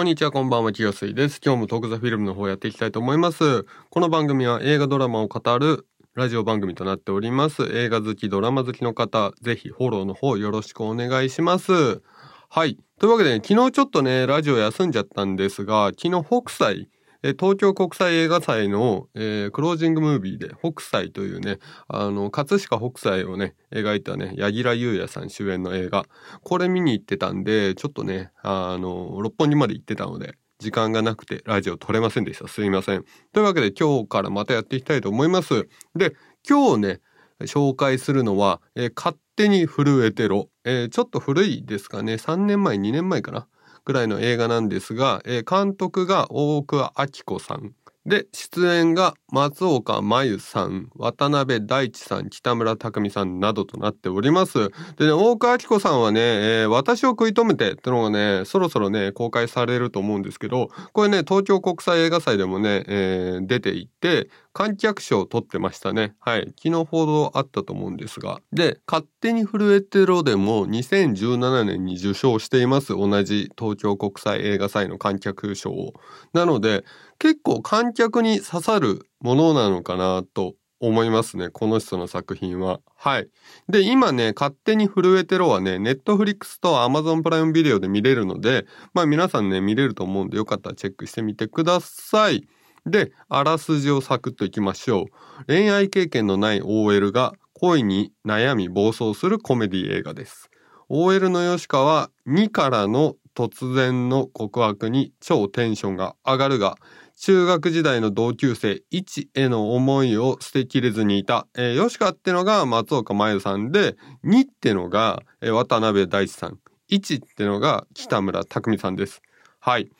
こんにちは、こんばんは、清水です。今日もトークザフィルムの方やっていきたいと思います。この番組は映画ドラマを語るラジオ番組となっております。映画好き、ドラマ好きの方、ぜひフォローの方よろしくお願いします。はい。というわけで、昨日ちょっとね、ラジオ休んじゃったんですが、昨日北斎、東京国際映画祭の、えークロージングムービーで北斎というね、あの、葛飾北斎をね、描いたね、柳楽優弥さん主演の映画、これ見に行ってたんで、ちょっとね、あの、六本木まで行ってたので、時間がなくてラジオ撮れませんでした。すいません。というわけで今日からまたやっていきたいと思います。で、今日ね、紹介するのは、えー勝手に震えてろ。えーちょっと古いですかね。3年前、2年前かな。ぐらいの映画なんですが、えー監督が大倉明子さん。で、出演が松岡真優さん、渡辺大地さん、北村匠海さんなどとなっております。でね、大倉明子さんはね、えー私を食い止めてってのがね、そろそろね、公開されると思うんですけど、これね、東京国際映画祭でもね、えー出ていて、観客賞を取ってましたね。はい。昨日報道あったと思うんですが。で、勝手に震えてろでも2017年に受賞しています。同じ東京国際映画祭の観客賞を。なので、結構観客に刺さるものなのかなと思いますね。この人の作品は。はい。で、今ね、勝手に震えてろはね、ネットフリックスとアマゾンプライムビデオで見れるので、まあ皆さんね、見れると思うんでよかったらチェックしてみてください。で、あらすじをサクッといきましょう。恋愛経験のない OL が恋に悩み暴走するコメディ映画です。OL の吉川は2からの突然の告白に超テンションが上がるが、中学時代の同級生1への思いを捨てきれずにいた。えー、吉川ってのが松岡真優さんで、2ってのが、渡辺大地さん。1ってのが北村匠海さんです。はい。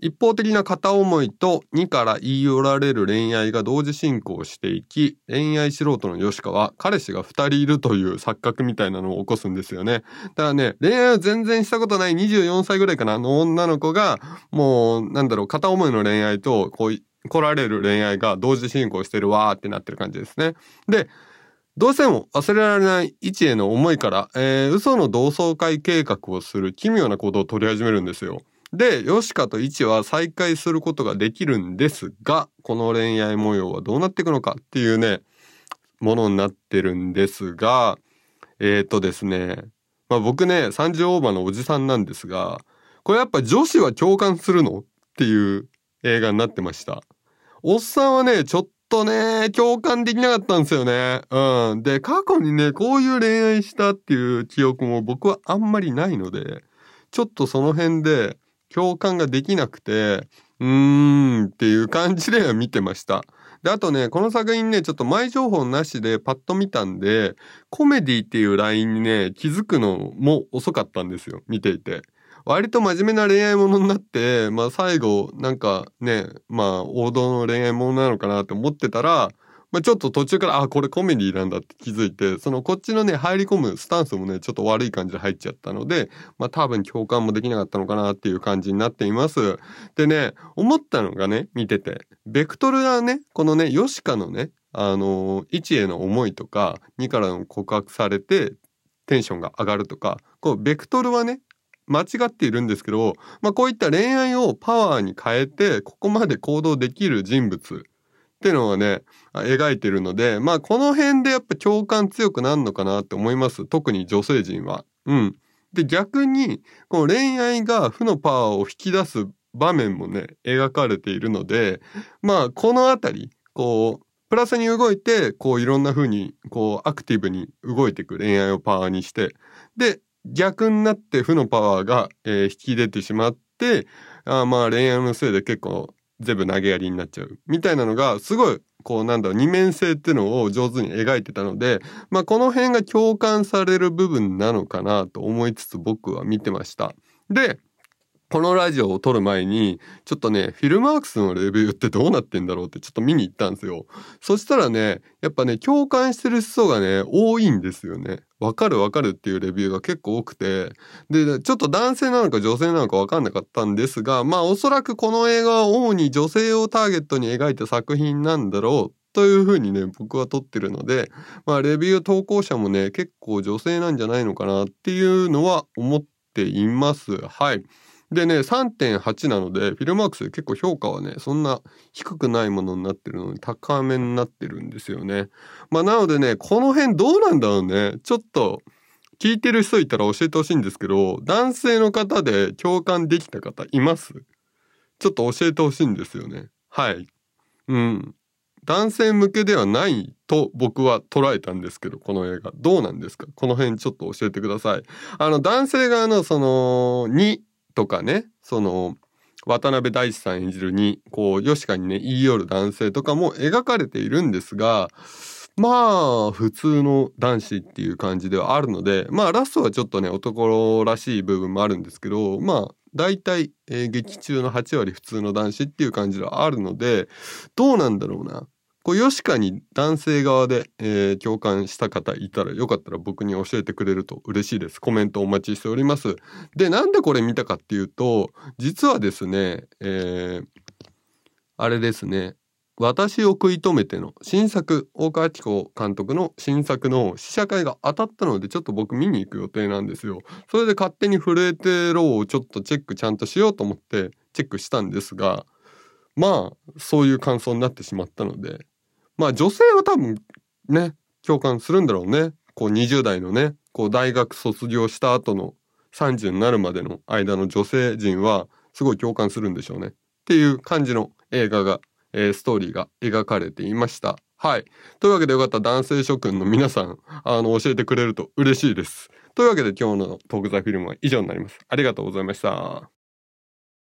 一方的な片思いと2から言い寄られる恋愛が同時進行していき、恋愛素人の吉川は彼氏が2人いるという錯覚みたいなのを起こすんですよね。だからね、恋愛を全然したことない24歳ぐらいかなの女の子が、もう、なんだろう、片思いの恋愛と、こう、来られる恋愛が同時進行してるわーってなってる感じですね。で、どうしても忘れられない一への思いから、えー嘘の同窓会計画をする奇妙な行動を取り始めるんですよ。で、ヨシカとイチは再会することができるんですが、この恋愛模様はどうなっていくのかっていうね、ものになってるんですが、えー、とですね、まあ僕ね、30オーバーのおじさんなんですが、これやっぱ女子は共感するのっていう映画になってました。おっさんはね、ちょっとね、共感できなかったんですよね。うん。で、過去にね、こういう恋愛したっていう記憶も僕はあんまりないので、ちょっとその辺で共感ができなくて、うーんっていう感じで見てました。で、あとね、この作品ね、ちょっと前情報なしでパッと見たんで、コメディっていうラインにね、気づくのも遅かったんですよ、見ていて。割と真面目な恋愛ものになって、まあ最後、なんかね、まあ王道の恋愛ものなのかなって思ってたら、まあちょっと途中から、あ、これコメディなんだって気づいて、そのこっちのね、入り込むスタンスもね、ちょっと悪い感じで入っちゃったので、まあ多分共感もできなかったのかなっていう感じになっています。でね、思ったのがね、見てて、ベクトルがね、このね、ヨシカのね、あの、1への思いとか、2からの告白されて、テンションが上がるとか、こう、ベクトルはね、間違っているんですけど、まあこういった恋愛をパワーに変えて、ここまで行動できる人物っていうのはね、描いてるので、まあこの辺でやっぱ共感強くなるのかなって思います。特に女性陣は。うん。で、逆に、この恋愛が負のパワーを引き出す場面もね、描かれているので、まあこのあたり、こう、プラスに動いて、こういろんな風に、こうアクティブに動いていく恋愛をパワーにして、で、逆になって負のパワーが、えー引き出てしまって、あまあ恋愛のせいで結構全部投げやりになっちゃう。みたいなのが、すごい、こうなんだろう、二面性っていうのを上手に描いてたので、まあこの辺が共感される部分なのかなと思いつつ僕は見てました。で、このラジオを撮る前に、ちょっとね、フィルマークスのレビューってどうなってんだろうってちょっと見に行ったんですよ。そしたらね、やっぱね、共感してる人がね、多いんですよね。わかるわかるっていうレビューが結構多くて、で、ちょっと男性なのか女性なのかわかんなかったんですが、まあおそらくこの映画は主に女性をターゲットに描いた作品なんだろうというふうにね、僕は撮ってるので、まあレビュー投稿者もね、結構女性なんじゃないのかなっていうのは思っています。はい。でね、3.8なので、フィルマークス結構評価はね、そんな低くないものになってるのに高めになってるんですよね。まあなのでね、この辺どうなんだろうね。ちょっと、聞いてる人いたら教えてほしいんですけど、男性の方で共感できた方います？ちょっと教えてほしいんですよね。はい。うん。男性向けではないと僕は捉えたんですけど、この映画。どうなんですか？この辺ちょっと教えてください。あの、男性側のその、2とかね、その、渡辺大志さん演じるに、こう、ヨシカにね、言い寄る男性とかも描かれているんですが、まあ、普通の男子っていう感じではあるので、まあ、ラストはちょっとね、男らしい部分もあるんですけど、まあ、大体、えー、劇中の8割普通の男子っていう感じではあるので、どうなんだろうな。こう、ヨシカに男性側で、えー、共感した方いたらよかったら僕に教えてくれると嬉しいです。コメントお待ちしております。で、なんでこれ見たかっていうと、実はですね、えー、あれですね、私を食い止めての新作、大川明子監督の新作の試写会が当たったので、ちょっと僕見に行く予定なんですよ。それで勝手に震えてろをちょっとチェックちゃんとしようと思ってチェックしたんですが、まあ、そういう感想になってしまったので、まあ女性は多分ね、共感するんだろうね。こう20代のね、こう大学卒業した後の30になるまでの間の女性陣はすごい共感するんでしょうね。っていう感じの映画が、えー、ストーリーが描かれていました。はい。というわけでよかった男性諸君の皆さん、あの、教えてくれると嬉しいです。というわけで今日のトークザフィルムは以上になります。ありがとうございました。